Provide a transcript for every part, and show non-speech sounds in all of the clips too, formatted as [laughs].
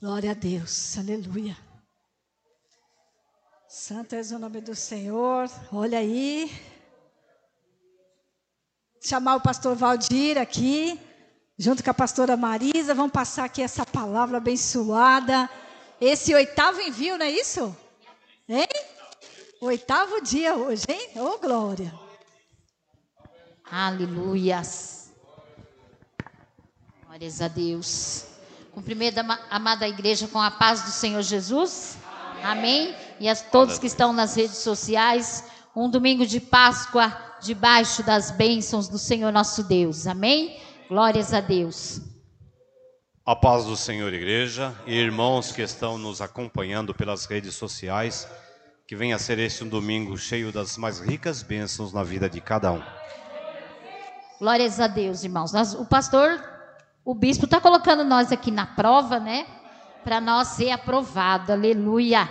Glória a Deus, aleluia. Santo és o nome do Senhor. Olha aí. Chamar o pastor Valdir aqui, junto com a pastora Marisa. Vamos passar aqui essa palavra abençoada. Esse oitavo envio, não é isso? Hein? Oitavo dia hoje, hein? Ô, oh, glória. Aleluias. Glórias a Deus. Cumprimento a amada igreja com a paz do Senhor Jesus. Amém. E a todos que estão nas redes sociais, um domingo de Páscoa debaixo das bênçãos do Senhor nosso Deus. Amém. Glórias a Deus. A paz do Senhor, igreja, e irmãos que estão nos acompanhando pelas redes sociais, que venha a ser este um domingo cheio das mais ricas bênçãos na vida de cada um. Glórias a Deus, irmãos. Nós, o pastor, o bispo está colocando nós aqui na prova, né? Para nós ser aprovado, aleluia.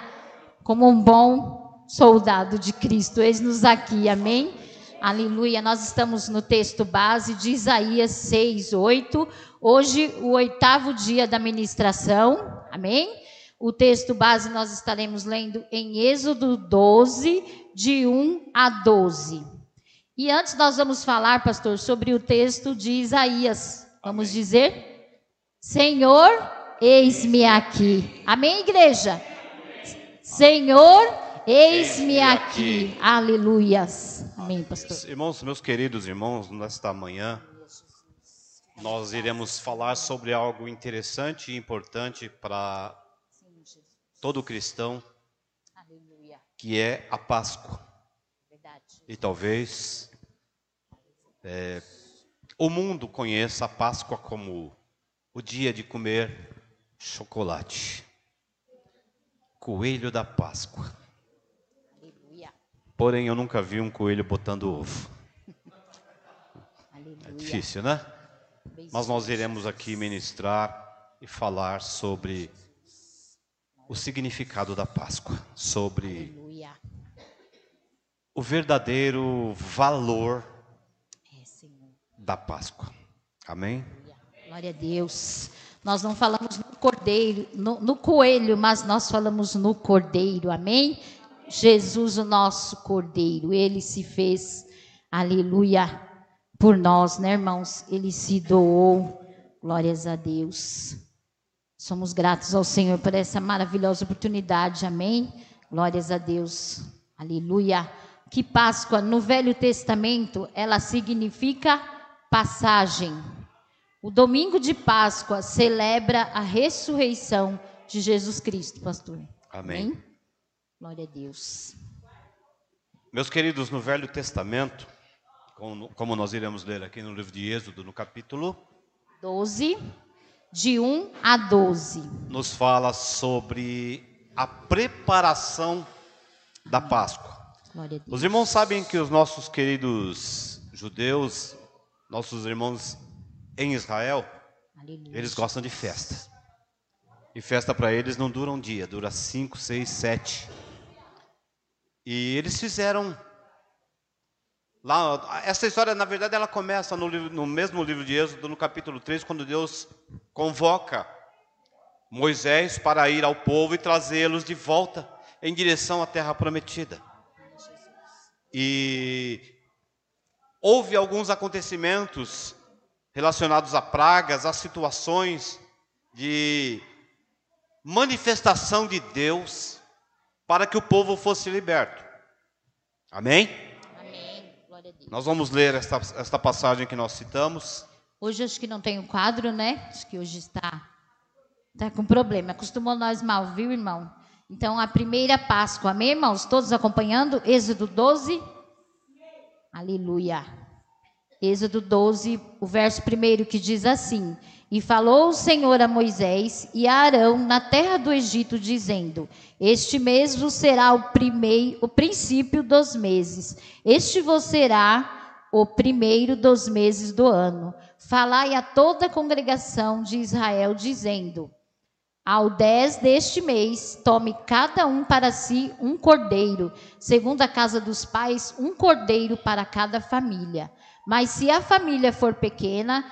Como um bom soldado de Cristo. Eis-nos aqui, amém? Aleluia. Nós estamos no texto base de Isaías 6, 8. Hoje, o oitavo dia da ministração. Amém? O texto base nós estaremos lendo em Êxodo 12, de 1 a 12. E antes nós vamos falar, pastor, sobre o texto de Isaías. Vamos dizer: Senhor, eis-me aqui. Amém, igreja? Senhor, eis-me aqui. aqui. Aleluias. Amém, pastor. Irmãos, meus queridos irmãos, nesta manhã nós iremos falar sobre algo interessante e importante para todo cristão, que é a Páscoa. E talvez é, o mundo conheça a Páscoa como o dia de comer chocolate, coelho da Páscoa. Porém, eu nunca vi um coelho botando ovo. É difícil, né? Mas nós iremos aqui ministrar e falar sobre o significado da Páscoa, sobre o verdadeiro valor é, da Páscoa. Amém? Glória a Deus. Nós não falamos no cordeiro, no, no coelho, mas nós falamos no cordeiro. Amém? Jesus, o nosso cordeiro, ele se fez, aleluia, por nós, né, irmãos? Ele se doou. Glórias a Deus. Somos gratos ao Senhor por essa maravilhosa oportunidade. Amém? Glórias a Deus. Aleluia. Que Páscoa no Velho Testamento, ela significa passagem. O domingo de Páscoa celebra a ressurreição de Jesus Cristo, pastor. Amém. Amém? Glória a Deus. Meus queridos, no Velho Testamento, como nós iremos ler aqui no livro de Êxodo, no capítulo 12, de 1 a 12, nos fala sobre a preparação da Páscoa. Os irmãos sabem que os nossos queridos judeus, nossos irmãos em Israel, Aleluia. eles gostam de festa. E festa para eles não dura um dia, dura cinco, seis, sete. E eles fizeram Lá, essa história, na verdade, ela começa no, livro, no, mesmo livro de Êxodo, no capítulo 3, quando Deus convoca Moisés para ir ao povo e trazê-los de volta em direção à terra prometida. E houve alguns acontecimentos relacionados a pragas, a situações de manifestação de Deus para que o povo fosse liberto. Amém? Nós vamos ler esta, esta passagem que nós citamos. Hoje acho que não tem o um quadro, né? Acho que hoje está, está com problema. Acostumou nós mal, viu, irmão? Então, a primeira Páscoa, amém, irmãos? Todos acompanhando? Êxodo 12. Aleluia. Êxodo 12, o verso primeiro que diz assim: E falou o Senhor a Moisés e a Arão na terra do Egito, dizendo: Este mês vos será o primeiro, o princípio dos meses. Este vos será o primeiro dos meses do ano. Falai a toda a congregação de Israel, dizendo: Ao dez deste mês, tome cada um para si um cordeiro, segundo a casa dos pais, um cordeiro para cada família. Mas se a família for pequena,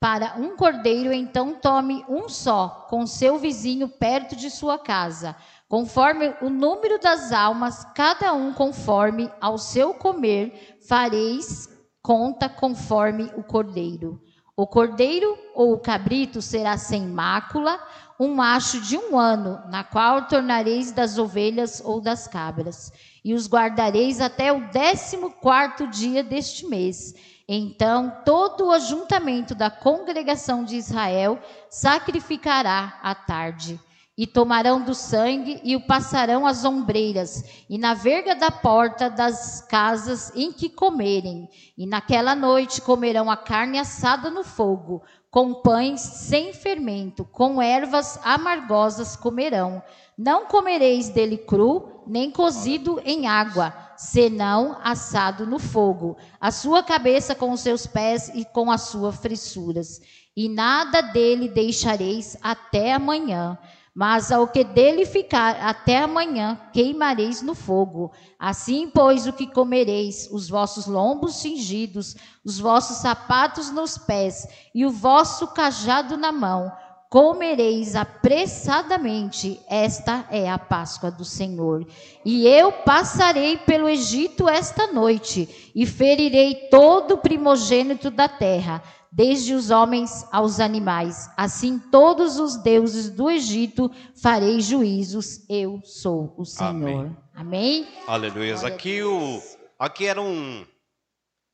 para um cordeiro, então tome um só, com seu vizinho perto de sua casa. Conforme o número das almas, cada um conforme ao seu comer, fareis conta conforme o cordeiro. O cordeiro ou o cabrito será sem mácula, um macho de um ano, na qual tornareis das ovelhas ou das cabras, e os guardareis até o décimo quarto dia deste mês. Então todo o ajuntamento da congregação de Israel sacrificará à tarde. E tomarão do sangue e o passarão às ombreiras, e na verga da porta das casas em que comerem. E naquela noite comerão a carne assada no fogo, com pães sem fermento, com ervas amargosas comerão. Não comereis dele cru, nem cozido em água, senão assado no fogo. A sua cabeça com os seus pés e com as suas frissuras. E nada dele deixareis até amanhã. Mas ao que dele ficar até amanhã, queimareis no fogo. Assim, pois, o que comereis, os vossos lombos cingidos, os vossos sapatos nos pés e o vosso cajado na mão, comereis apressadamente. Esta é a Páscoa do Senhor. E eu passarei pelo Egito esta noite e ferirei todo o primogênito da terra desde os homens aos animais. Assim, todos os deuses do Egito farei juízos. Eu sou o Senhor. Amém? Amém? Aleluia. Aqui, o, aqui era um,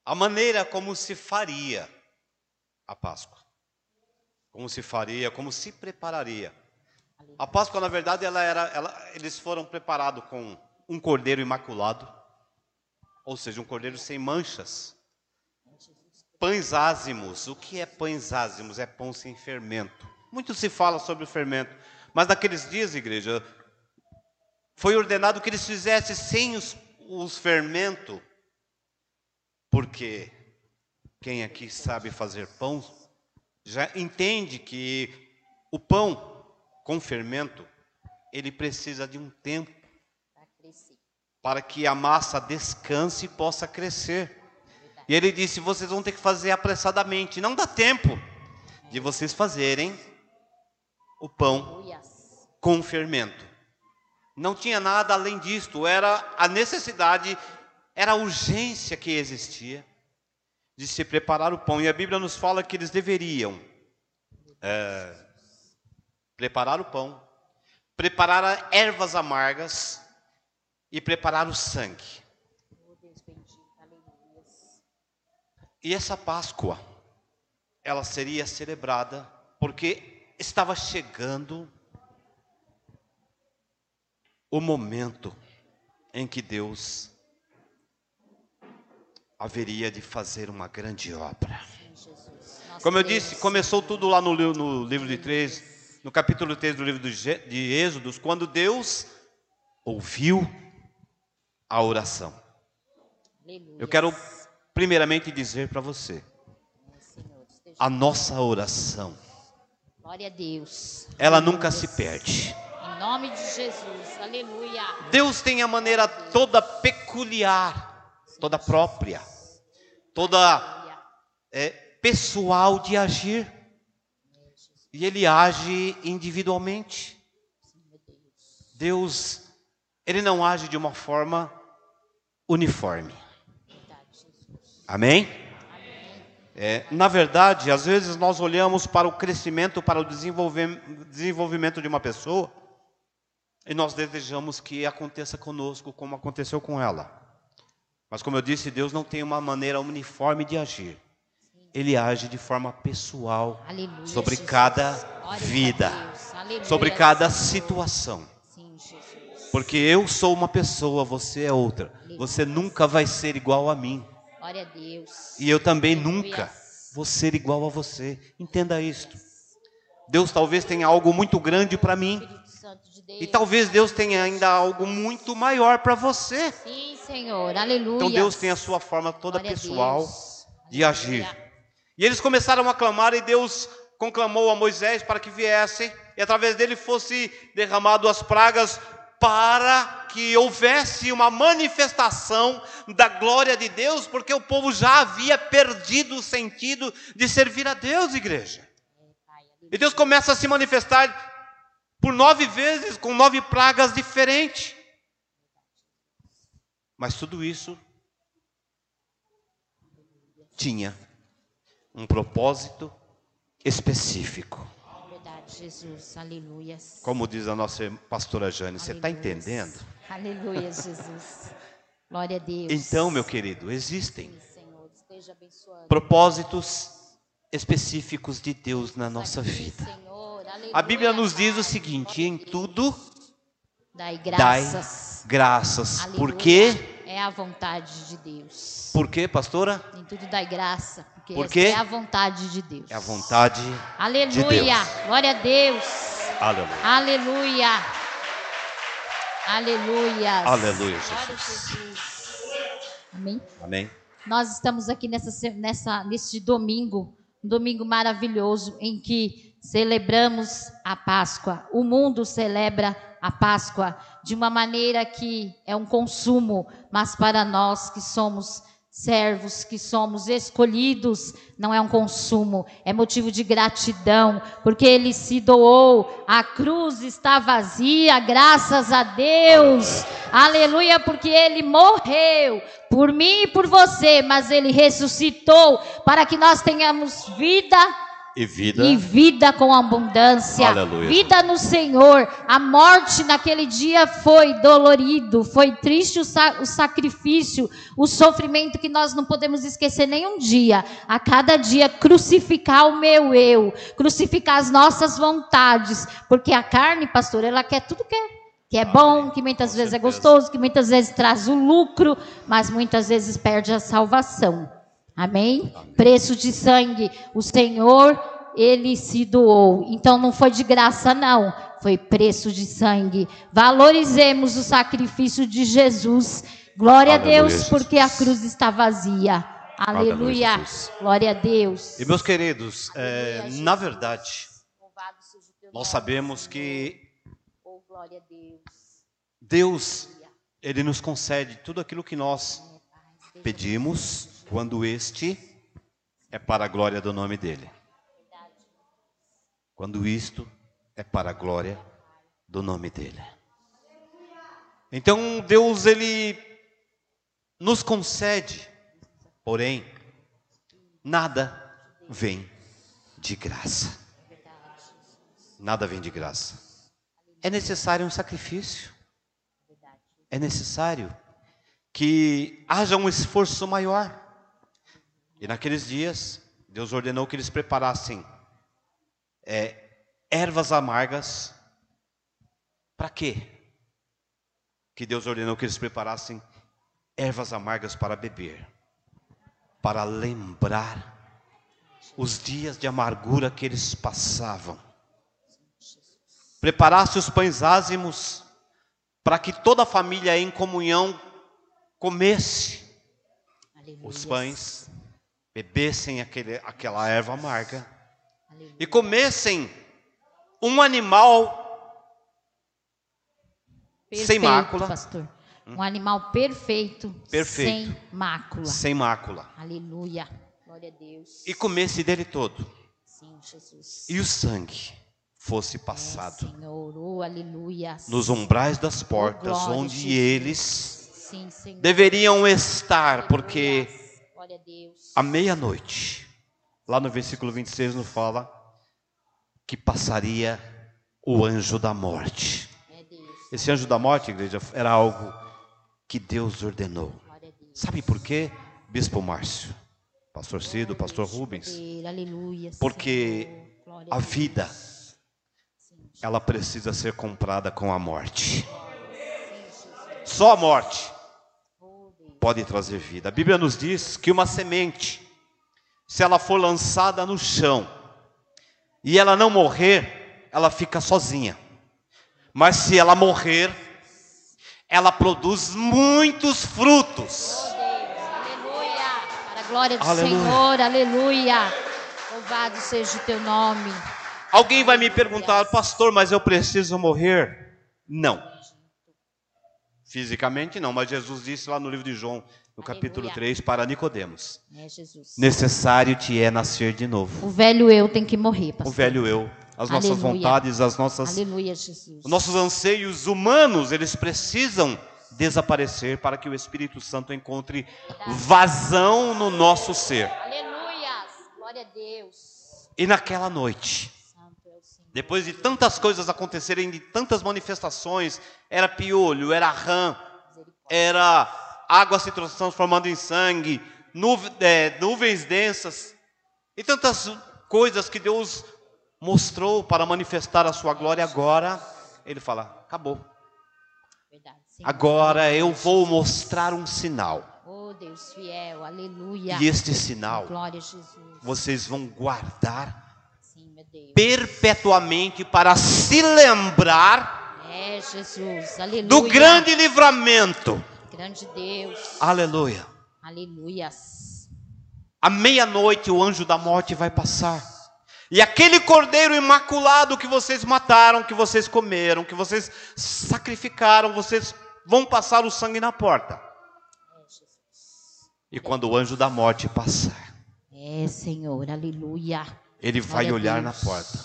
a maneira como se faria a Páscoa. Como se faria, como se prepararia. A Páscoa, na verdade, ela era, ela, eles foram preparados com um cordeiro imaculado, ou seja, um cordeiro sem manchas Pães ázimos. O que é pães ázimos? É pão sem fermento. Muito se fala sobre o fermento. Mas naqueles dias, igreja, foi ordenado que eles fizessem sem os, os fermentos. Porque quem aqui sabe fazer pão já entende que o pão com fermento ele precisa de um tempo para que a massa descanse e possa crescer. E ele disse: vocês vão ter que fazer apressadamente. Não dá tempo de vocês fazerem o pão com fermento. Não tinha nada além disto. Era a necessidade, era a urgência que existia de se preparar o pão. E a Bíblia nos fala que eles deveriam é, preparar o pão, preparar ervas amargas e preparar o sangue. E essa Páscoa, ela seria celebrada porque estava chegando o momento em que Deus haveria de fazer uma grande obra. Como eu disse, começou tudo lá no, no livro de 3, no capítulo 3 do livro de Êxodos, quando Deus ouviu a oração. Eu quero primeiramente dizer para você: a nossa oração, glória a Deus, ela nunca se perde. Em nome de Jesus, aleluia. Deus tem a maneira toda peculiar, toda própria, toda é, pessoal de agir. E Ele age individualmente. Deus, Ele não age de uma forma uniforme. Amém? É, na verdade, às vezes nós olhamos para o crescimento, para o desenvolvimento de uma pessoa e nós desejamos que aconteça conosco como aconteceu com ela. Mas, como eu disse, Deus não tem uma maneira uniforme de agir. Ele age de forma pessoal Aleluia, sobre Jesus. cada vida, Aleluia, sobre cada situação. Sim, Porque eu sou uma pessoa, você é outra. Você nunca vai ser igual a mim. Glória a Deus. E eu também nunca vou ser igual a você. Entenda isto. Deus talvez tenha algo muito grande para mim. De e talvez Deus tenha ainda algo muito maior para você. Sim, Senhor. Aleluia. Então Deus tem a sua forma toda Glória pessoal de agir. E eles começaram a clamar e Deus conclamou a Moisés para que viessem e através dele fosse derramado as pragas para que houvesse uma manifestação da glória de Deus, porque o povo já havia perdido o sentido de servir a Deus, igreja. E Deus começa a se manifestar por nove vezes, com nove pragas diferentes. Mas tudo isso tinha um propósito específico. Jesus. Aleluia. Como diz a nossa pastora Jane, você está entendendo? Aleluia, Jesus. Glória a Deus. Então, meu querido, existem Sim, propósitos específicos de Deus na nossa vida. Aleluia. A Bíblia nos diz o seguinte: em tudo Dai dai graças. graças. Aleluia. Por quê? É a vontade de Deus. Por quê, pastora? Em tudo dai graça, porque é a vontade de Deus. É a vontade. Aleluia. Deus. Glória a Deus. Aleluia. Aleluia. Aleluia. Aleluia, Jesus. Jesus. Amém. Amém. Nós estamos aqui nessa, nessa, neste domingo, um domingo maravilhoso em que celebramos a Páscoa. O mundo celebra a Páscoa de uma maneira que é um consumo, mas para nós que somos servos, que somos escolhidos, não é um consumo, é motivo de gratidão, porque ele se doou, a cruz está vazia, graças a Deus. Aleluia, porque ele morreu por mim e por você, mas ele ressuscitou para que nós tenhamos vida E vida. e vida com abundância. Aleluia. Vida no Senhor. A morte naquele dia foi dolorido, foi triste o, sa- o sacrifício, o sofrimento que nós não podemos esquecer nenhum dia. A cada dia crucificar o meu eu, crucificar as nossas vontades, porque a carne, pastor, ela quer tudo que é que é bom, que muitas Com vezes é certeza. gostoso, que muitas vezes traz o lucro, mas muitas vezes perde a salvação. Amém? Preço de sangue. O Senhor, ele se doou. Então não foi de graça, não. Foi preço de sangue. Valorizemos o sacrifício de Jesus. Glória Aleluia, a Deus, Jesus. porque a cruz está vazia. Aleluia, Aleluia. Glória a Deus. E meus queridos, é, Aleluia, na Jesus. verdade, nós sabemos que Oh, glória a Deus. Deus, Ele nos concede tudo aquilo que nós pedimos, quando este é para a glória do nome dEle. Quando isto é para a glória do nome dEle. Então, Deus, Ele nos concede, porém, nada vem de graça. Nada vem de graça. É necessário um sacrifício. É necessário que haja um esforço maior. E naqueles dias, Deus ordenou que eles preparassem é, ervas amargas. Para quê? Que Deus ordenou que eles preparassem ervas amargas para beber, para lembrar os dias de amargura que eles passavam. Preparasse os pães ázimos para que toda a família em comunhão comesse Aleluia. os pães, bebessem aquele, aquela erva amarga Aleluia. e comessem um animal sem Perfeito, mácula, pastor. Um animal perfeito, Perfeito. sem mácula. sem mácula, Aleluia. Glória a Deus. e comesse dele todo, Sim, Jesus. e o sangue fosse É, passado Senhor, oh, aleluia. nos umbrais das portas, glória, onde eles Sim, deveriam estar, porque Aleluia. Glória a Deus. À meia-noite, lá no versículo 26 nos fala que passaria o anjo da morte. É. Esse anjo da morte, igreja, era algo que Deus ordenou. Sabe por quê? Bispo Márcio, Pastor Cido, Pastor Rubens. Porque A vida, ela precisa ser comprada com a morte. Só a morte oh, Deus. pode trazer vida. A Bíblia nos diz que uma semente, se ela for lançada no chão e ela não morrer, ela fica sozinha. Mas se ela morrer, ela produz muitos frutos. Aleluia. Para a glória do Aleluia. Senhor. Aleluia. Louvado seja o teu nome. Alguém vai me perguntar, pastor, mas eu preciso morrer? Não. Fisicamente não, mas Jesus disse lá no livro de João, no capítulo Aleluia. 3, para Nicodemos: É. Necessário te é nascer de novo. O velho eu tem que morrer, O pastor. velho eu, as nossas Aleluia. vontades, as nossas Aleluia, Jesus. Os nossos anseios humanos, eles precisam desaparecer para que o Espírito Santo encontre vazão no nosso ser. Aleluia. Glória a Deus. E naquela noite, Santo é o Senhor. Depois de tantas coisas acontecerem, de tantas manifestações, era piolho, era rã, era água se transformando em sangue, nuve- é, nuvens densas, e tantas coisas que Deus mostrou para manifestar a sua glória. Agora, Ele fala: acabou. Verdade. Agora eu vou mostrar um sinal. Oh, Deus fiel. Aleluia. E este sinal vocês vão guardar. Perpetuamente para se lembrar É, do grande livramento. Grande Deus. Aleluia. Aleluias. À meia-noite o anjo da morte vai passar. E aquele cordeiro imaculado que vocês mataram, que vocês comeram, que vocês sacrificaram, vocês vão passar o sangue na porta. E quando o anjo da morte passar, É, Senhor. Aleluia. Ele vai Glória olhar na porta.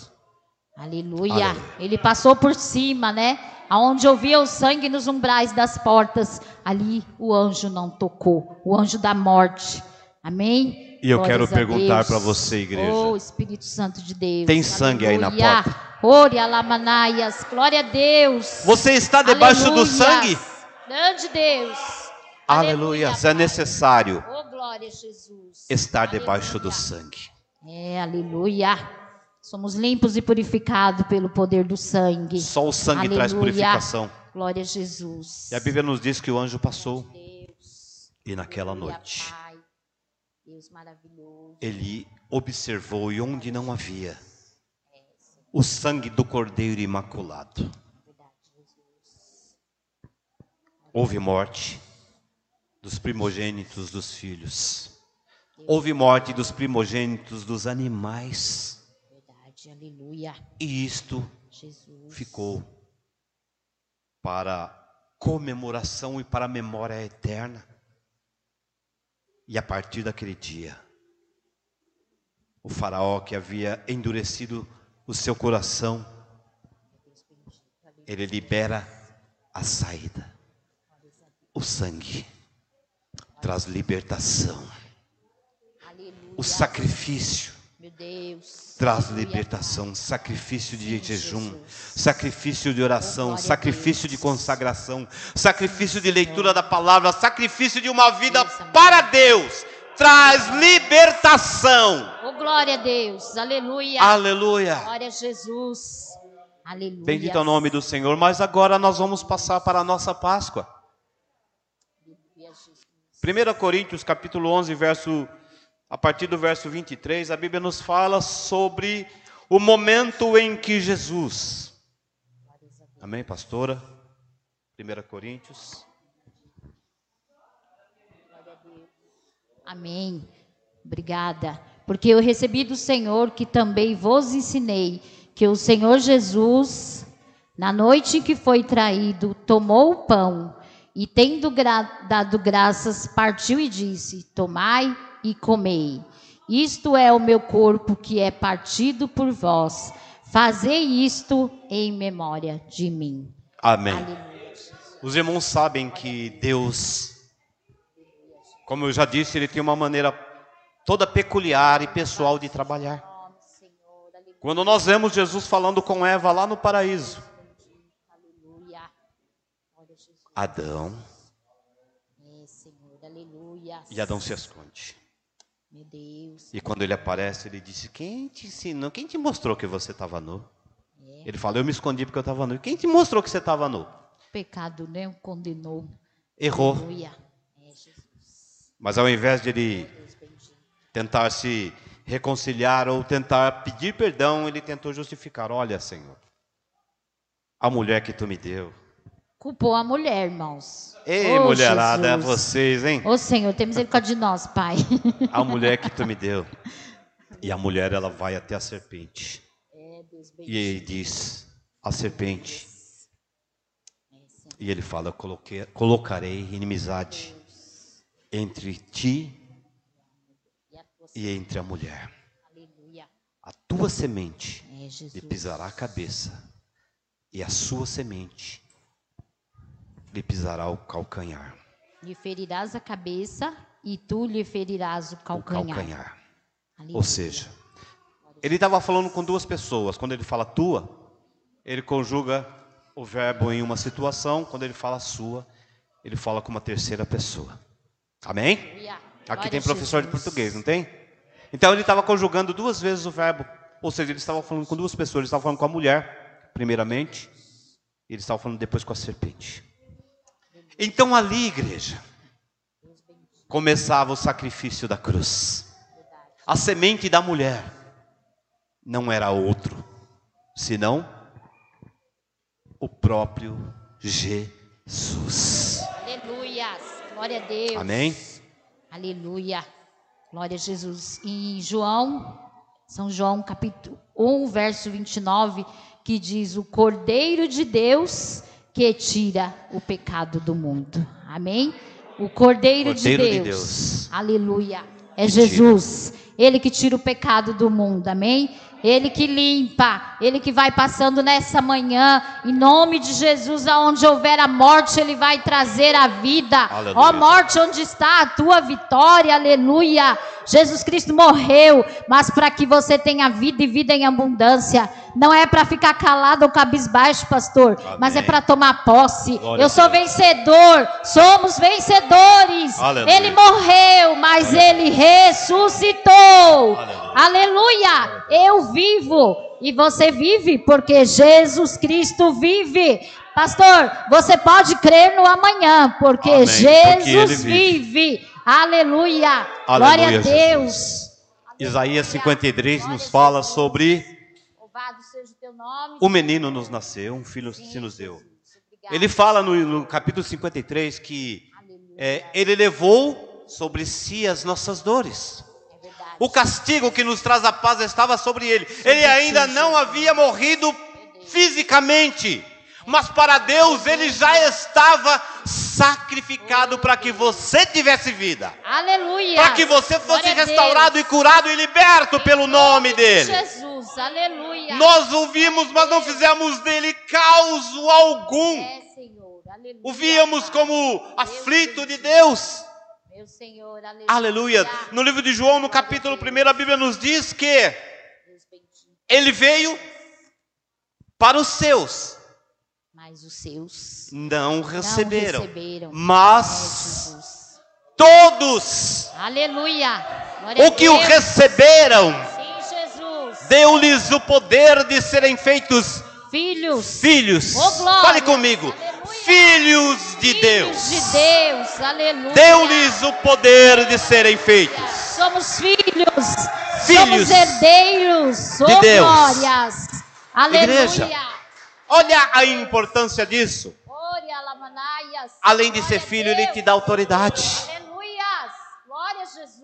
Aleluia. Aleluia. Ele passou por cima, né? Aonde eu via o sangue nos umbrais das portas, ali o anjo não tocou, o anjo da morte. Amém? E eu Glórias quero perguntar para você, igreja. Oh, Espírito Santo de Deus. Tem sangue aí na Aleluia. porta? Ore alamanaias. Glória a Deus. Você está debaixo do Aleluia. sangue? Grande Deus. Aleluia. É necessário Oh, glória estar debaixo do Aleluia. sangue. É, aleluia. Somos limpos e purificados pelo poder do sangue. Só o sangue traz Aleluia. purificação. Glória a Jesus. E a Bíblia nos diz que o anjo passou Deus. e naquela Aleluia, noite Pai. Deus maravilhoso. ele observou e onde não havia o sangue do Cordeiro Imaculado. Houve morte dos primogênitos dos filhos. Houve morte dos primogênitos dos animais. Verdade, aleluia. E isto Jesus. ficou para comemoração e para memória eterna. E a partir daquele dia, o faraó que havia endurecido o seu coração, ele libera a saída. O sangue traz libertação. O sacrifício traz libertação, sacrifício de jejum, sacrifício de oração, sacrifício de consagração, sacrifício de leitura da palavra, sacrifício de uma vida para Deus. Traz libertação. Oh, glória a Deus. Aleluia. Aleluia. Glória a Jesus. Aleluia. Bendito é o nome do Senhor. Mas agora nós vamos passar para a nossa Páscoa. Aleluia, Jesus. 1 Coríntios capítulo 11, verso a partir do verso 23, a Bíblia nos fala sobre o momento em que Jesus Amém, pastora? 1 Coríntios. Amém. Obrigada. Porque eu recebi do Senhor que também vos ensinei que o Senhor Jesus, na noite em que foi traído, tomou o pão e, tendo gra- dado graças, partiu e disse: Tomai e comei. Isto é o meu corpo que é partido por vós. Fazei isto em memória de mim. Amém. Aleluia. Os irmãos sabem que Deus, como eu já disse, ele tem uma maneira toda peculiar e pessoal de trabalhar. Quando nós vemos Jesus falando com Eva lá no paraíso. Adão, É, e Adão se esconde. Meu Deus. E quando ele aparece, ele disse: Quem te ensinou? Quem te mostrou que você estava nu? É. Ele fala: Eu me escondi porque eu estava nu. Quem te mostrou que você estava nu? Pecado não condenou. Errou. Aleluia. É. Mas ao invés de ele Deus tentar se reconciliar ou tentar pedir perdão, ele tentou justificar: Olha, Senhor, a mulher que tu me deu. Culpou a mulher, irmãos. Ei, Ô, mulherada, é Jesus. vocês, hein? Ô, Senhor, tem misericórdia de nós, Pai. A mulher que tu me deu. [laughs] E a mulher, ela vai até a serpente. É, Deus E ele diz: A serpente E ele fala: "Coloquei- colocarei inimizade entre ti E e entre a mulher. aleluia. A tua semente É lhe pisará a cabeça, e a sua semente lhe pisará o calcanhar. Lhe ferirás a cabeça e tu lhe ferirás o O calcanhar. calcanhar. Aleluia. Ou seja, ele estava falando com duas pessoas. Quando ele fala tua, ele conjuga o verbo em uma situação. Quando ele fala sua, ele fala com uma terceira pessoa. Amém? Aqui tem professor de português, não tem? Então ele estava conjugando duas vezes o verbo. Ou seja, ele estava falando com duas pessoas. Ele estava falando com a mulher, primeiramente, e ele estava falando depois com a serpente. Então ali, igreja, começava o sacrifício da cruz. A semente da mulher não era outro, senão o próprio Jesus. Aleluia. Glória a Deus. Amém? Aleluia. Glória a Jesus. Em João, São João, capítulo 1, verso 29, que diz: O Cordeiro de Deus que tira o pecado do mundo. Amém? O Cordeiro, Cordeiro de, de Deus. Deus. Aleluia. É Que Jesus. Ele que tira o pecado do mundo. Amém? Ele que limpa, Ele que vai passando nessa manhã, em nome de Jesus, aonde houver a morte, Ele vai trazer a vida. Aleluia. Ó morte, onde está a tua vitória? Aleluia. Jesus Cristo morreu, mas para que você tenha vida e vida em abundância. Não é para ficar calado ou cabisbaixo, pastor, Amém. mas é para tomar posse. Glória Eu sou vencedor, somos vencedores. Aleluia. Ele morreu, mas ele ressuscitou. Aleluia. Aleluia. Eu vivo e você vive porque Jesus Cristo vive. Pastor, você pode crer no amanhã, porque Amém, porque Jesus ele vive. Aleluia. Aleluia, Glória a Deus. Jesus. Isaías 53 nos fala sobre seja o teu nome. o menino nos nasceu, um filho se nos deu. Ele fala no, no capítulo 53 que é, ele levou sobre si as nossas dores. É. O castigo que nos traz a paz estava sobre ele. Ele ainda não havia morrido fisicamente, mas para Deus ele já estava sacrificado para que você tivesse vida, Aleluia. para que você fosse Glória restaurado e curado e liberto pelo nome dele. Jesus, aleluia. Nós ouvimos, mas não fizemos dele causo algum. É, Senhor, aleluia. O víamos como aflito de Deus. Meu Senhor, aleluia. Aleluia. No livro de João, no capítulo 1, a Bíblia nos diz que ele veio para os seus, Mas os seus não receberam, não receberam. Mas todos Aleluia. Glória o que o receberam, Sim, deu-lhes o poder de serem feitos Filhos. filhos. Glória. Fale comigo. Aleluia. Filhos de Filhos Deus. de Deus. Aleluia. Deu-lhes o poder de serem feitos. Somos filhos. Filhos Somos herdeiros. Oh, de Deus. glórias. Aleluia. Igreja. Olha a importância disso. Além de ser filho, ele te dá autoridade.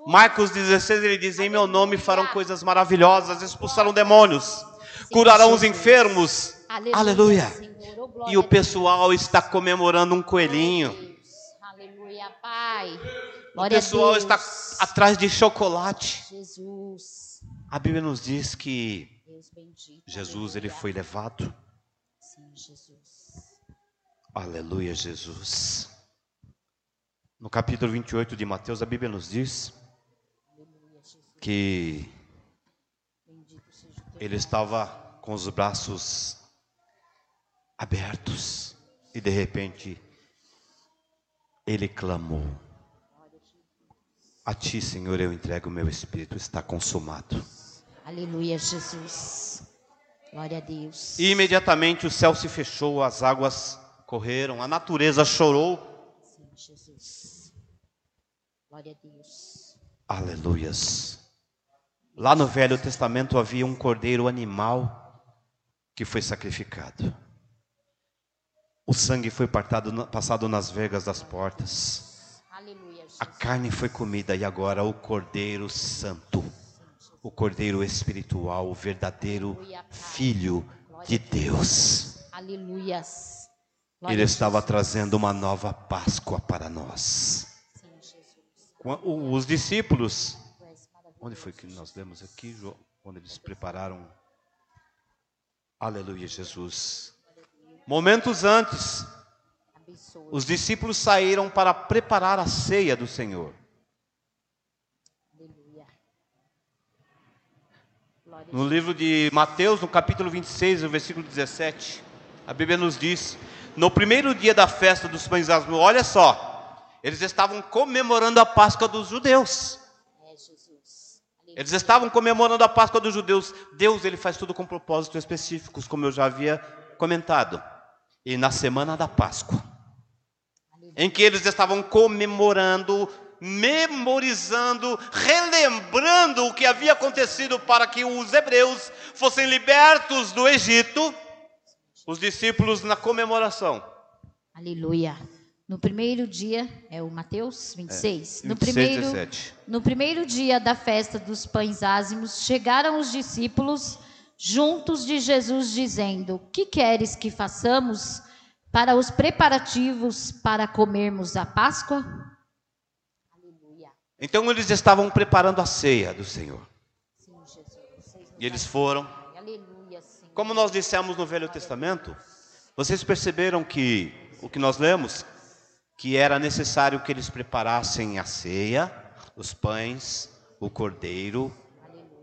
Marcos 16, ele diz: Em meu nome farão coisas maravilhosas, expulsarão demônios, curarão os enfermos. Aleluia. Oh, E o pessoal está comemorando um coelhinho. Aleluia, Pai. O pessoal está atrás de chocolate. Jesus. A Bíblia nos diz que. Jesus ele foi levado. Jesus. Aleluia, Jesus. No capítulo 28 de Mateus, a Bíblia nos diz Aleluia, que ele estava com os braços abertos e de repente ele clamou: A ti, Senhor, eu entrego o meu espírito, está consumado. Aleluia, Jesus. Glória a Deus. E imediatamente o céu se fechou, as águas correram, a natureza chorou. Sim, Jesus. Glória a Deus. Aleluias. Lá no Velho Testamento havia um cordeiro animal que foi sacrificado. O sangue foi partado passado nas vergas das portas. Aleluia. A carne foi comida e agora o cordeiro santo, o cordeiro espiritual, o verdadeiro filho de Deus. Aleluias. Glória Ele estava trazendo uma nova Páscoa para nós. Sim, Os discípulos, onde foi que nós lemos aqui, João? Quando eles prepararam. Aleluia, Jesus. Momentos antes, os discípulos saíram para preparar a ceia do Senhor. Aleluia. Glória a No livro de Mateus, no capítulo 26, no versículo 17, a Bíblia nos diz: no primeiro dia da festa dos pães asmos, olha só, eles estavam comemorando a Páscoa dos judeus. É Jesus. Eles estavam comemorando a Páscoa dos judeus. Deus, ele faz tudo com propósitos específicos, como eu já havia comentado. E na semana da Páscoa, em que eles estavam comemorando, memorizando, relembrando o que havia acontecido para que os hebreus fossem libertos do Egito, os discípulos na comemoração. Aleluia. No primeiro dia, é o Mateus 26. no 26, primeiro 17. No primeiro dia da festa dos pães ázimos, chegaram os discípulos juntos de Jesus, dizendo: Que queres que façamos para os preparativos para comermos a Páscoa? Então eles estavam preparando a ceia do Senhor. Sim, Jesus. E eles foram. Aleluia. Como nós dissemos no Velho Testamento, vocês perceberam que o que nós lemos, que era necessário que eles preparassem a ceia, os pães, o cordeiro,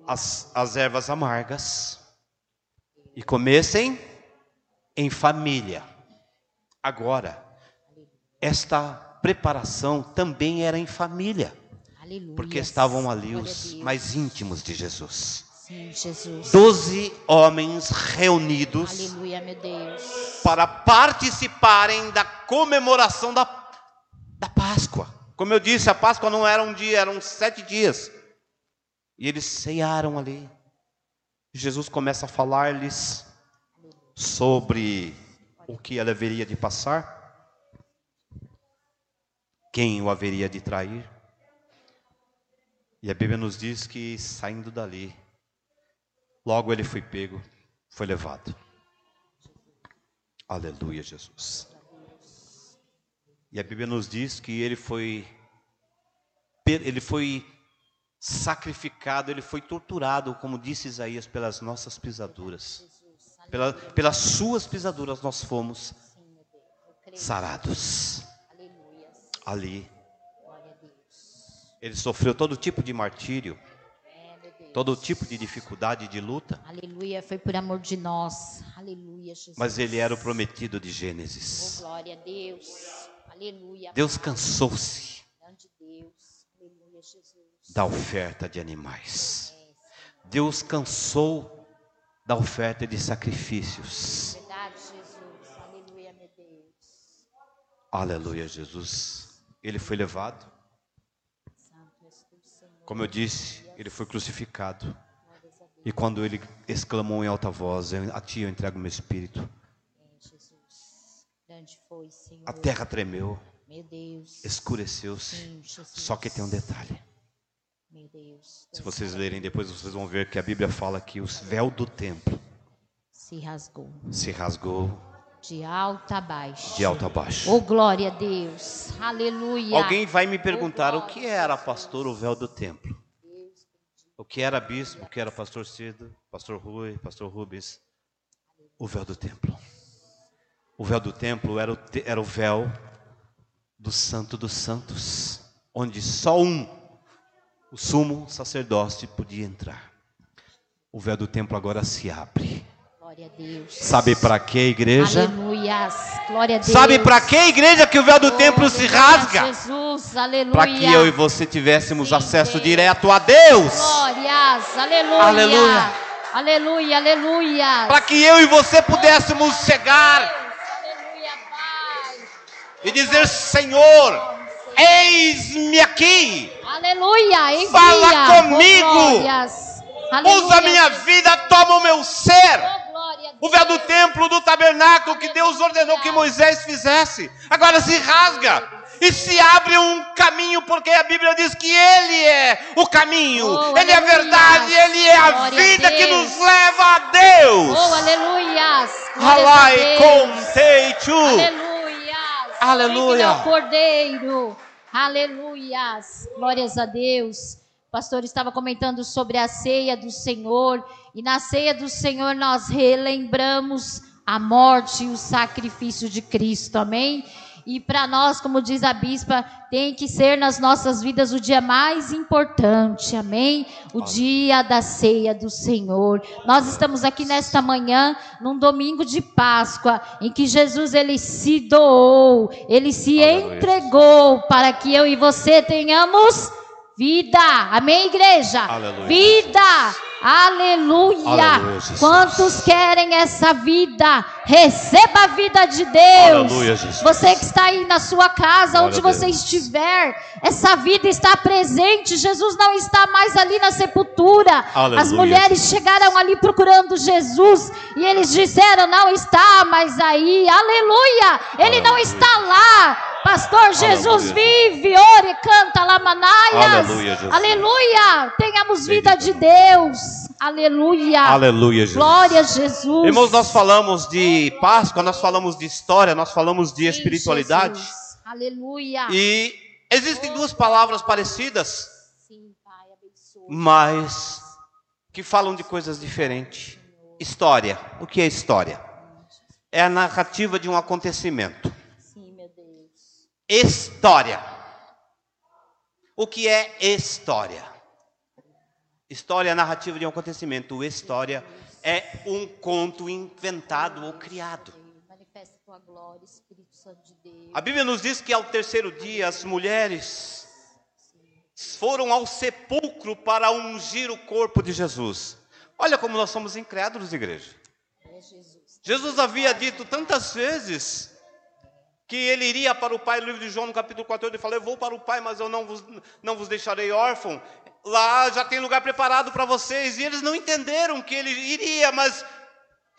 as, as ervas amargas, e comessem em família. Agora, esta preparação também era em família, Aleluia. porque estavam ali os mais íntimos de Jesus. Sim, Jesus. Doze homens reunidos Aleluia, para participarem da comemoração da, da Páscoa. Como eu disse, a Páscoa não era um dia, eram sete dias. E eles ceiaram ali. Jesus começa a falar-lhes sobre o que ela haveria de passar, quem o haveria de trair. E a Bíblia nos diz que saindo dali, logo ele foi pego, foi levado. Aleluia, Jesus. E a Bíblia nos diz que ele foi ele foi sacrificado, ele foi torturado, como disse Isaías, pelas nossas pisaduras. Pela, pelas suas pisaduras nós fomos sarados. Aleluia. Ali. Ele sofreu todo tipo de martírio, É, todo tipo de dificuldade de luta, Aleluia, foi por amor de nós. Aleluia, Jesus. mas ele era o prometido de Oh, Gênesis. glória a Deus. Aleluia. Deus cansou-se da oferta de animais. Deus cansou da oferta de sacrifícios. Verdade, Jesus. Aleluia, meu Deus. Aleluia, Jesus. Ele foi levado, Santo és tu, Senhor. Como eu disse, ele foi crucificado. E quando ele exclamou em alta voz: "Eu- A ti eu entrego meu espírito. A terra tremeu, escureceu-se. Só que tem um detalhe. Se vocês lerem depois, vocês vão ver que a Bíblia fala que o véu do templo Se rasgou. se rasgou De alto a baixo. de alto a baixo. Oh, glória a Deus. Aleluia. Alguém vai me perguntar o que era, pastor, o véu do templo? O que era bispo, o que era pastor Cido, pastor Rui, pastor Rubens? O véu do templo. O véu do templo era o, te- era o véu do Santo dos Santos, onde só um, o sumo sacerdote, podia entrar. O véu do templo agora se abre. Sabe para que, igreja? Aleluias. Glória a Deus. Sabe para que, igreja, que o véu do Oh, templo se rasga? Jesus, aleluia. Para que eu e você tivéssemos Sim, acesso Deus. direto a Deus. Glórias, aleluia. Aleluia. Aleluia, aleluia. Para que eu e você pudéssemos chegar Aleluia, Pai. e dizer: Senhor, eis-me aqui. Aleluia, envia. Fala comigo. Oh, glórias. Aleluia. Usa a minha vida, toma o meu ser. A O véu do templo, do tabernáculo que Deus ordenou que Moisés fizesse, agora se rasga. E se abre um caminho, porque a Bíblia diz que Ele é o caminho, Oh, Ele é a verdade, Ele é a Glória a vida que Deus. nos leva a Deus. Oh, aleluias. A Deus. com teichu. Aleluia. Aleluia. Cordeiro. Aleluias. Glórias a Deus. O pastor estava comentando sobre a ceia do Senhor. E na ceia do Senhor nós relembramos a morte e o sacrifício de Cristo. Amém? E para nós, como diz a bispa, tem que ser nas nossas vidas o dia mais importante, amém? O dia da ceia do Senhor. Nós estamos aqui nesta manhã, num domingo de Páscoa, em que Jesus ele se doou, ele se entregou para que eu e você tenhamos vida. Amém, igreja? Aleluia. Vida. Aleluia. Aleluia. Quantos querem essa vida? Receba a vida de Deus. Aleluia. Você que está aí na sua casa, Glória onde você Deus. estiver, essa vida está presente. Jesus não está mais ali na sepultura. Aleluia, As mulheres Jesus. chegaram ali procurando Jesus e eles disseram: Não está mais aí. Aleluia. Ele não está lá. Pastor Jesus Aleluia. vive, ore, canta, lamanaias. Aleluia, Jesus. Aleluia. Tenhamos vida de Deus. Aleluia. Aleluia, Jesus. Glória a Jesus. Irmãos, nós falamos de Páscoa, nós falamos de história, nós falamos de Sim, espiritualidade. Jesus. Aleluia. E existem duas palavras parecidas, Sim, Pai, abençoe. mas que falam de coisas diferentes. História. O que é história? É a narrativa de um acontecimento. História. O que é história? História é a narrativa de um acontecimento. História é um conto inventado ou criado. A Bíblia nos diz que ao terceiro dia as mulheres foram ao sepulcro para ungir o corpo de Jesus. Olha como nós somos incrédulos, igreja. É. Jesus havia dito tantas vezes que ele iria para o Pai, no livro de João, no capítulo 14, ele falou: Eu vou para o Pai, mas eu não vos, não vos deixarei órfão. Lá já tem lugar preparado para vocês. E eles não entenderam que ele iria, mas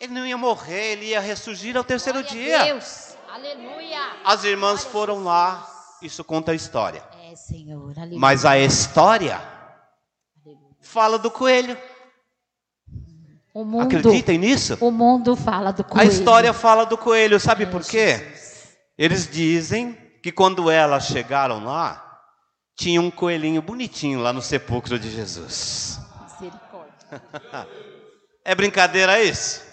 ele não ia morrer, ele ia ressurgir ao terceiro Glória dia. a Deus. Aleluia. As irmãs foram lá, isso conta a história. É, Senhor. Aleluia. Mas a história fala do coelho. mundo, Acreditem nisso? o mundo fala do A coelho. história fala do coelho, sabe É, por quê? Jesus. Eles dizem que quando elas chegaram lá, tinha um coelhinho bonitinho lá no sepulcro de Jesus. Misericórdia. É brincadeira isso?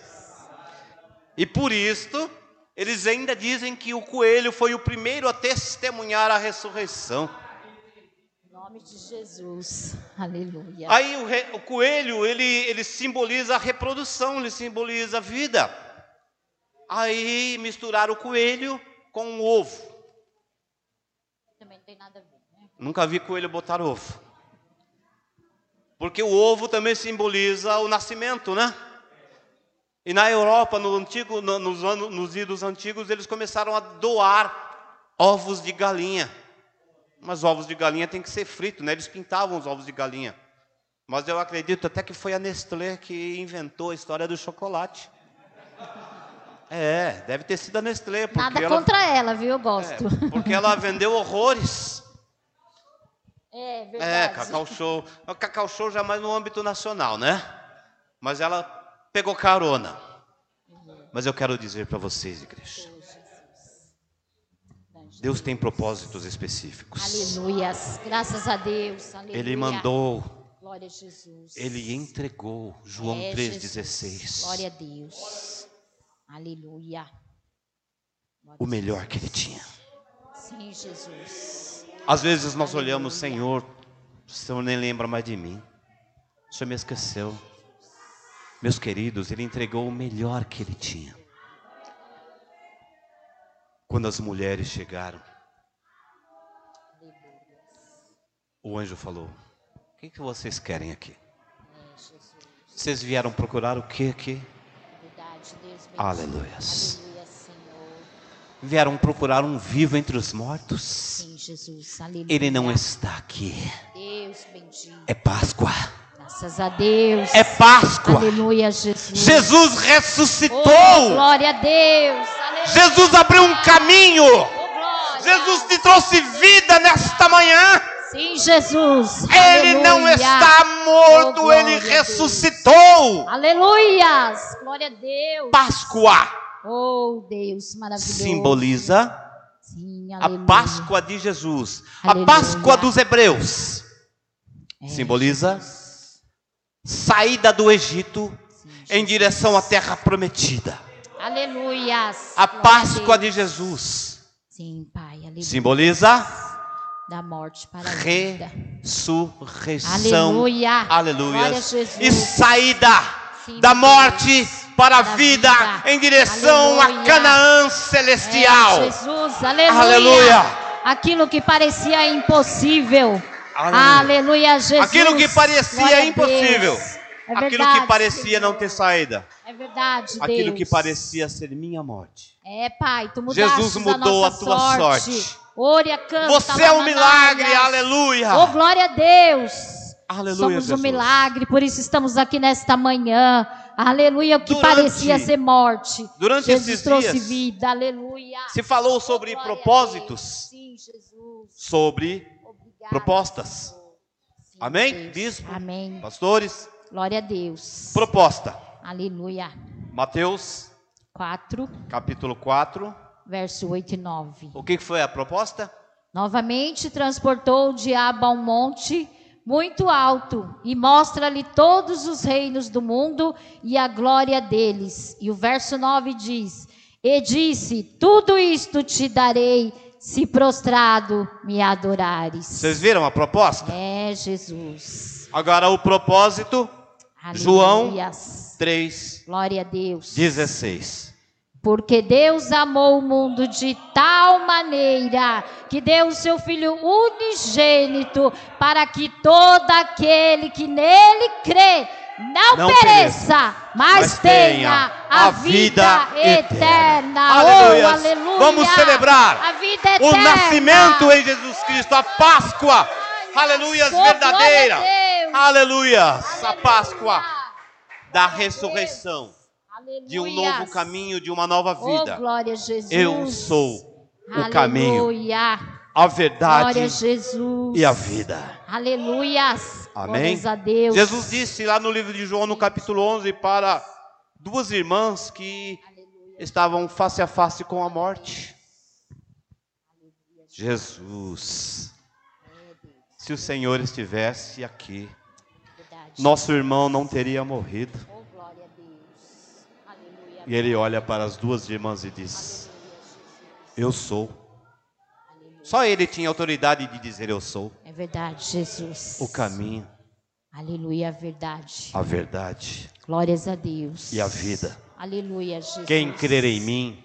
E por isto, eles ainda dizem que o coelho foi o primeiro a testemunhar a ressurreição. Em nome de Jesus. Aleluia. Aí o, re- o coelho, ele, ele simboliza a reprodução, ele simboliza a vida. Aí misturaram o coelho com o ovo. Também não tem nada a ver, né? Nunca vi coelho botar ovo. Porque o ovo também simboliza o nascimento, né? E na Europa, no antigo, no- nos, anos, nos idos antigos, eles começaram a doar ovos de galinha. Mas ovos de galinha tem que ser frito, né? Eles pintavam os ovos de galinha. Mas eu acredito até que foi a Nestlé que inventou a história do chocolate. É, deve ter sido a Nestlé, Nada ela, contra ela, viu? Eu gosto. é, porque ela vendeu horrores. É, É, verdade. Cacau Show. Cacau Show já mais no âmbito nacional, né? Mas ela pegou carona. Mas eu quero dizer para vocês, igreja. Deus tem propósitos específicos. Aleluias. Graças a Deus. Aleluia. Ele mandou, Glória a Jesus. ele entregou. João É, 3,16. Jesus. Glória a Deus. Aleluia. O melhor que ele tinha. Sim, Jesus. Às vezes nós olhamos, Senhor, o Senhor nem lembra mais de mim. O Senhor me esqueceu. Meus queridos, Ele entregou o melhor que Ele tinha. Quando as mulheres chegaram, o anjo falou: O que, que vocês querem aqui? É. Vocês vieram procurar o que aqui? Aleluias. Aleluia. Vieram procurar um vivo entre os mortos. Sim, Jesus. Aleluia. Ele não está aqui. Deus bendito. É Páscoa. Graças a Deus. É Páscoa. Aleluia, Jesus. Jesus Oh, ressuscitou. glória a Deus. Aleluia. Jesus abriu um caminho. Oh. Jesus te trouxe vida nesta manhã. Sim, Jesus. Ele não Aleluia. está Oh, morto, glória ele a ressuscitou. Aleluias. Glória a Deus. Páscoa Oh, Deus maravilhoso. simboliza Sim, A. Páscoa de Jesus. Aleluia. A Páscoa dos hebreus. É, Simboliza Jesus. saída do Egito Sim, em direção à terra prometida. Aleluias. A Páscoa Deus. de Jesus Sim, Pai, aleluia. simboliza Da morte para a vida. ressurreição. Aleluia. Aleluia. A. E saída Sim, da morte para a Para a vida vida. em direção Aleluia. a Canaã É, celestial. Jesus, aleluia. Aleluia. Aquilo que parecia impossível. Aleluia. Aleluia, Jesus. Aquilo que parecia Glória a impossível. É Aquilo verdade, que parecia não ter saída. É verdade, Deus. Aquilo que parecia ser minha morte. É, Pai, tu mudaste Jesus a mudou nossa a tua sorte. Canta, Você é um milagre, aleluia. Oh, glória a Deus. Aleluia, Somos Jesus. um milagre, por isso estamos aqui nesta manhã. Aleluia, o que Durante- parecia ser morte. durante Jesus esses trouxe dias, vida, aleluia. Se falou sobre Glória a propósitos. Sim, Jesus. sobre Obrigada, propostas. Sim, Amém? Deus. Bispo? Amém. Pastores, Glória a Deus. proposta. Aleluia. Mateus, 4, capítulo 4. Verso 8 e 9. O que foi a proposta? Novamente transportou o diabo a um monte muito alto e mostra-lhe todos os reinos do mundo e a glória deles. E o verso 9 diz: E disse: Tudo isto te darei se prostrado me adorares. Vocês viram a proposta? É Jesus. Agora o propósito, João Aleluias. 3, Glória a Deus. 16. Porque Deus amou o mundo de tal maneira que deu o seu Filho unigênito para que todo aquele que nele crê não, Não pereça, mas, mas tenha a vida, eterna. eterna. Oh, aleluia. Vamos celebrar a vida O nascimento em Jesus Cristo, a Páscoa. Aleluia, verdadeira. Aleluia, a. Páscoa da Glória a ressurreição, de um novo caminho, de uma nova Oh, vida. glória a Jesus. Eu sou o caminho, Aleluia. a verdade a e a vida. Aleluias. Amém? Jesus disse lá no livro de João, no capítulo 11, para duas irmãs que estavam face a face com a morte. Jesus, se o Senhor estivesse aqui, nosso irmão não teria morrido. Oh, glória a Deus. Aleluia. E ele olha para as duas irmãs e diz: Eu sou. Só ele tinha autoridade de dizer: Eu sou É verdade, Jesus. o caminho, Aleluia, verdade. a verdade Glórias a Deus. e a vida. Aleluia, Jesus. Quem crer em mim,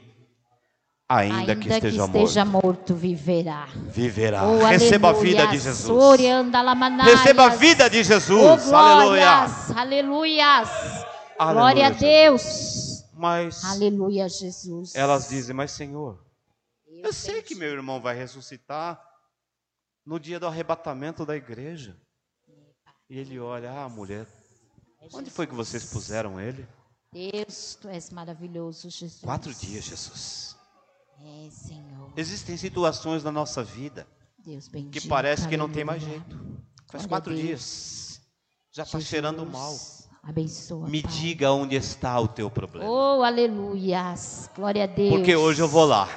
ainda, que esteja, esteja morto, morto, viverá. viverá. Oh, Receba a aleluia. vida de Jesus. Receba a vida de Oh, Jesus. Aleluia. glórias. Aleluias. Aleluia, Glória a. Deus. Mas Aleluia, Jesus. elas dizem: Mas Senhor, eu sei que meu irmão vai ressuscitar no dia do arrebatamento da igreja. E ele olha: Ah, mulher, onde foi que vocês puseram ele? Deus, tu és maravilhoso, Jesus. Quatro dias, Jesus. É, Senhor. Existem situações na nossa vida bendito. que parece que não tem mais jeito. Faz quatro Deus. dias. Já está cheirando mal. Abençoa. Me Pai. diga onde está o teu problema. Oh, aleluias. Glória a Deus. Porque hoje eu vou lá.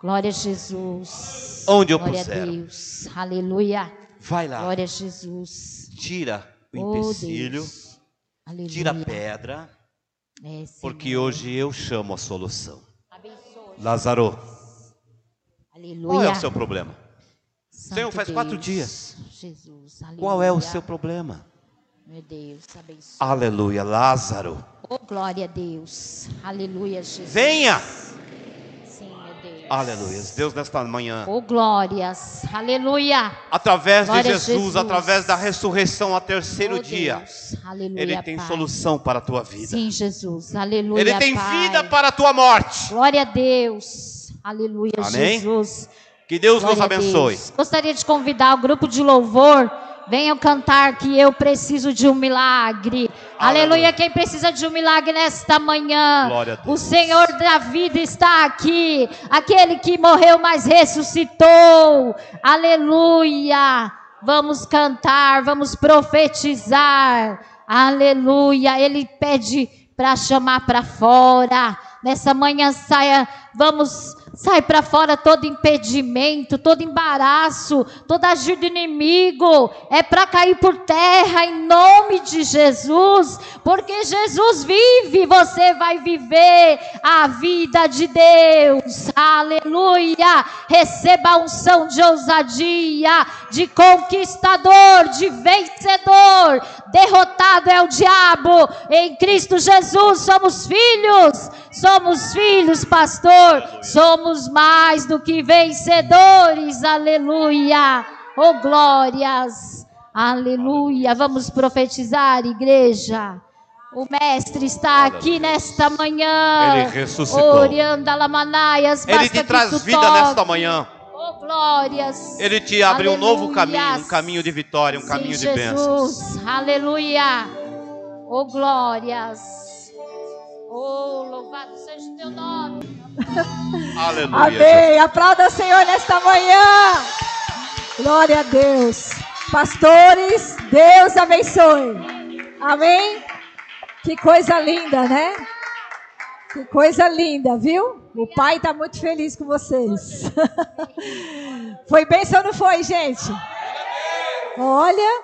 Glória a Jesus. Onde eu Glória puser. a Deus. Aleluia. Vai lá. Glória a Jesus. Tira o Oh, empecilho. Deus. Aleluia. Tira a pedra. É. Porque hoje eu chamo a solução. Abençoa. Lázaro, Aleluia. qual é o seu problema? Santo Senhor, faz quatro Deus. dias. Jesus. Aleluia. Qual é o seu problema? Meu Deus, abençoa. Aleluia, Lázaro. Oh, glória a Deus. Aleluia, Jesus. Venha. Sim, meu Deus. Aleluia. Deus, nesta manhã, Oh, glórias. Aleluia. através de Jesus, Jesus. através da ressurreição ao terceiro Oh, dia. Aleluia, Ele tem Pai. solução para a tua vida. Sim, Jesus. Aleluia, Ele tem Pai. vida para a tua morte. Glória a Deus. Aleluia, Amém? Jesus. Que Deus nos Glória a abençoe. Deus. Gostaria de convidar o grupo de louvor. Venham cantar que eu preciso de um milagre. Aleluia. Aleluia. Quem precisa de um milagre nesta manhã? Glória a Deus. O Senhor da vida está aqui. Aquele que morreu, mas ressuscitou. Aleluia. Vamos cantar, vamos profetizar. Aleluia. Ele pede para chamar para fora. Nessa manhã saia Vamos Sai para fora todo impedimento, todo embaraço, toda ajuda do inimigo. É para cair por terra em nome de Jesus, porque Jesus vive, você vai viver a vida de Deus. Aleluia! Receba a unção de ousadia, de conquistador, de vencedor. Derrotado é o diabo. Em Cristo Jesus somos filhos. Somos filhos, pastor. Somos mais do que vencedores, aleluia, oh glórias, aleluia. Vamos profetizar, igreja. O mestre está aqui nesta manhã. Ele ressuscitou. Orando Lamanaias, Ele te traz vida nesta manhã. Glórias. Ele te abre um novo caminho, um caminho de vitória, um Sim, caminho de bênçãos. Aleluia. Oh, glórias. Oh, louvado seja o teu nome. [laughs] Aleluia. Amém. Aplauda o Senhor nesta manhã. Glória a Deus. Pastores, Deus abençoe. Amém. Que coisa linda, né? Que coisa linda, viu? O pai está muito feliz com vocês. [laughs] foi bênção ou não foi, gente? Olha,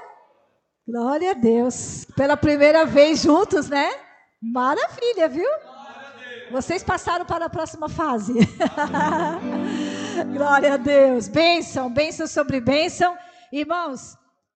glória a Deus. Pela primeira vez juntos, né? Maravilha, viu? Vocês passaram para a próxima fase. [laughs] Glória a Deus. Bênção, bênção sobre bênção. Irmãos,